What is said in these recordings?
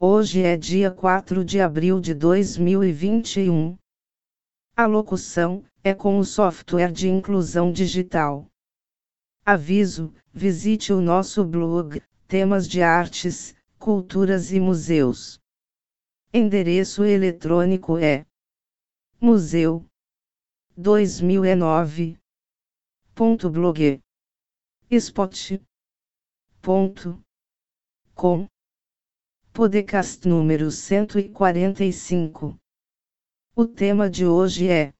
Hoje é dia 4 de abril de 2021. A locução é com o software de inclusão digital. Aviso: visite o nosso blog, temas de artes, culturas e museus. Endereço eletrônico é museu 2009.blog spot.com Podcast número 145 O tema de hoje é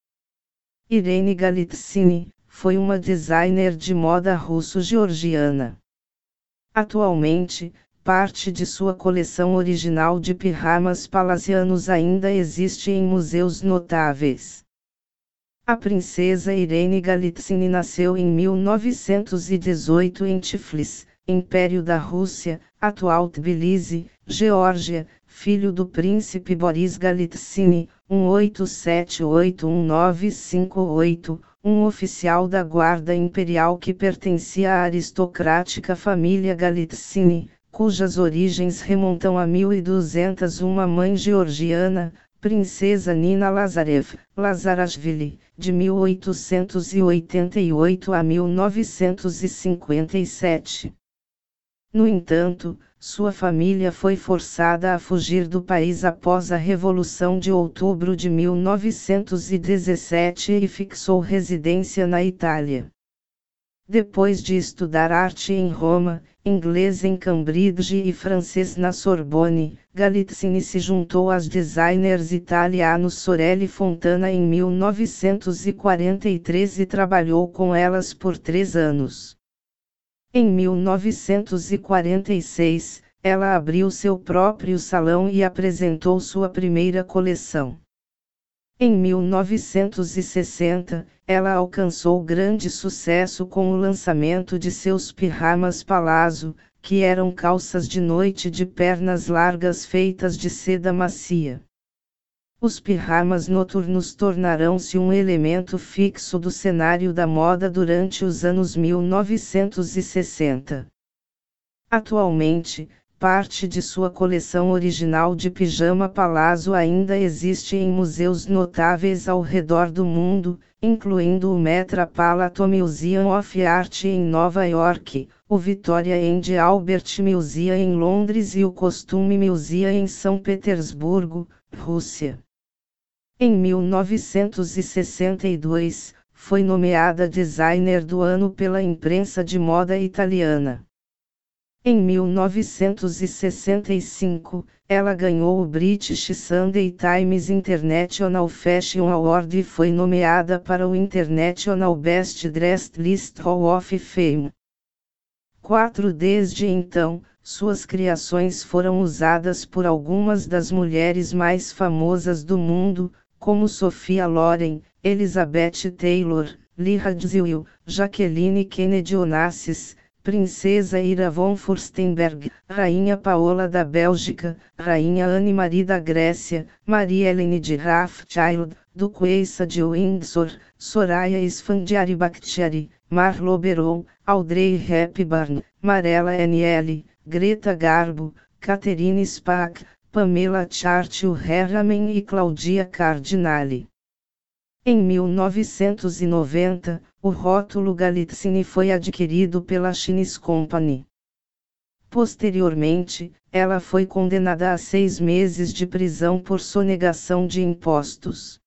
Irene Galitsini, foi uma designer de moda russo-georgiana. Atualmente, parte de sua coleção original de pijamas palacianos ainda existe em museus notáveis. A princesa Irene Galitsini nasceu em 1918 em Tiflis, Império da Rússia, atual Tbilisi, Geórgia, filho do príncipe Boris Galitsini, 18781958, um oficial da Guarda Imperial que pertencia à aristocrática família Galitsini, cujas origens remontam a 1200. Uma mãe georgiana, Princesa Nina Lazarev, Lazarashvili, de 1888 a 1957. No entanto, sua família foi forçada a fugir do país após a Revolução de Outubro de 1917 e fixou residência na Itália. Depois de estudar arte em Roma, inglês em Cambridge e francês na Sorbonne, Galitzini se juntou às designers italianos Sorelli Fontana em 1943 e trabalhou com elas por três anos. Em 1946, ela abriu seu próprio salão e apresentou sua primeira coleção. Em 1960, ela alcançou grande sucesso com o lançamento de seus pijamas palazzo, que eram calças de noite de pernas largas feitas de seda macia. Os pijamas noturnos tornarão-se um elemento fixo do cenário da moda durante os anos 1960. Atualmente, parte de sua coleção original de pijama palazzo ainda existe em museus notáveis ao redor do mundo, incluindo o Metropolitan Museum of Art em Nova York, o Victoria and Albert Museum em Londres e o Costume Museum em São Petersburgo, Rússia. Em 1962, foi nomeada designer do ano pela imprensa de moda italiana. Em 1965, ela ganhou o British Sunday Times International Fashion Award e foi nomeada para o International Best Dressed List Hall of Fame. 4 Desde então, suas criações foram usadas por algumas das mulheres mais famosas do mundo, como Sophia Loren, Elizabeth Taylor, Lee Radziwill, Jacqueline Kennedy Onassis, Princesa Ira von Furstenberg, Rainha Paola da Bélgica, Rainha Anne-Marie da Grécia, Maria Helene de Rothschild, Duquesa de Windsor, Soraya Esfandiari Bakhtiari, Marlo Beron, Audrey Hepburn, Marella N.L., Greta Garbo, Catherine Spack, Pamela Chartier Herraman e Claudia Cardinale. Em 1990, o rótulo Galitzini foi adquirido pela Chinese Company. Posteriormente, ela foi condenada a seis meses de prisão por sonegação de impostos.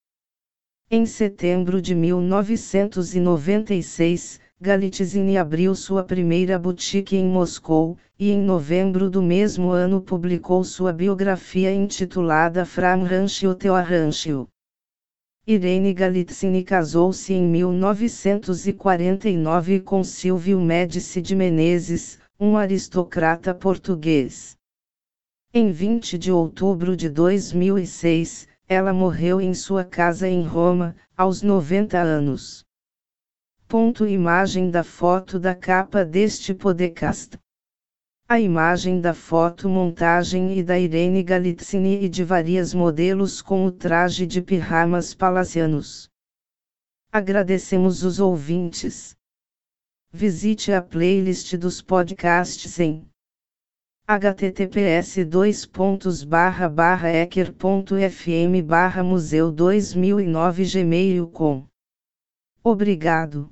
Em setembro de 1996, Galitzini abriu sua primeira boutique em Moscou, e em novembro do mesmo ano publicou sua biografia intitulada From Rancho to Rancho. Irene Galitzini casou-se em 1949 com Silvio Médici de Menezes, um aristocrata português. Em 20 de outubro de 2006, ela morreu em sua casa em Roma, aos 90 anos. Ponto imagem da foto da capa deste podcast. A imagem da foto montagem e da Irene Galitzini e de várias modelos com o traje de pijamas palacianos. Agradecemos os ouvintes. Visite a playlist dos podcasts em https ecker.fm museu 2009 gmail com Obrigado.